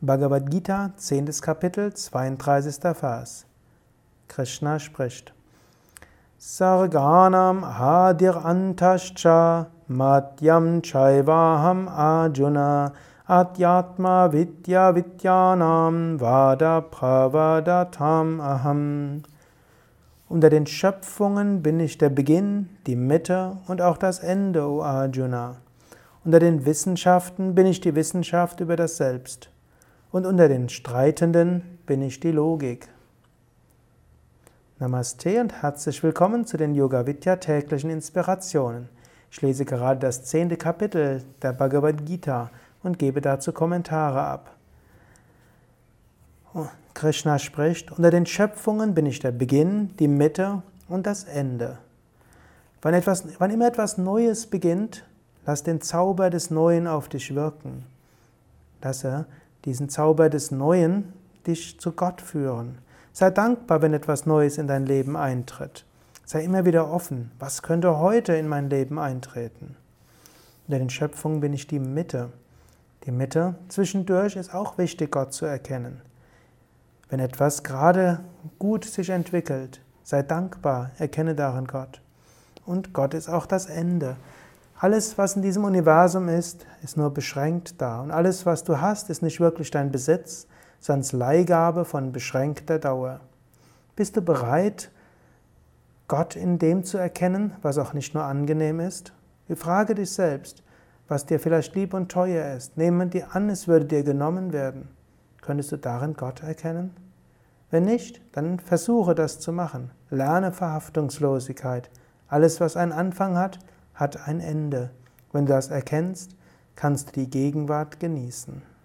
Bhagavad Gita, 10. Kapitel, 32. Vers. Krishna spricht. Sarganam hadir antascha madhyam chaivaham arjuna adyatma vidya vidyanam vada pravadatam aham. Unter den Schöpfungen bin ich der Beginn, die Mitte und auch das Ende, O Arjuna. Unter den Wissenschaften bin ich die Wissenschaft über das Selbst und unter den Streitenden bin ich die Logik. Namaste und herzlich willkommen zu den Yoga Vidya täglichen Inspirationen. Ich lese gerade das zehnte Kapitel der Bhagavad Gita und gebe dazu Kommentare ab. Oh, Krishna spricht, unter den Schöpfungen bin ich der Beginn, die Mitte und das Ende. Wann, etwas, wann immer etwas Neues beginnt, lass den Zauber des Neuen auf dich wirken. Lasse diesen Zauber des Neuen dich zu Gott führen. Sei dankbar, wenn etwas Neues in dein Leben eintritt. Sei immer wieder offen. Was könnte heute in mein Leben eintreten? In den Schöpfungen bin ich die Mitte. Die Mitte zwischendurch ist auch wichtig, Gott zu erkennen. Wenn etwas gerade gut sich entwickelt, sei dankbar, erkenne darin Gott. Und Gott ist auch das Ende. Alles, was in diesem Universum ist, ist nur beschränkt da. Und alles, was du hast, ist nicht wirklich dein Besitz, sondern Leihgabe von beschränkter Dauer. Bist du bereit, Gott in dem zu erkennen, was auch nicht nur angenehm ist? Frage dich selbst, was dir vielleicht lieb und teuer ist. Nehme dir an, es würde dir genommen werden. Könntest du darin Gott erkennen? Wenn nicht, dann versuche das zu machen. Lerne Verhaftungslosigkeit. Alles, was einen Anfang hat, hat ein Ende. Wenn du das erkennst, kannst du die Gegenwart genießen.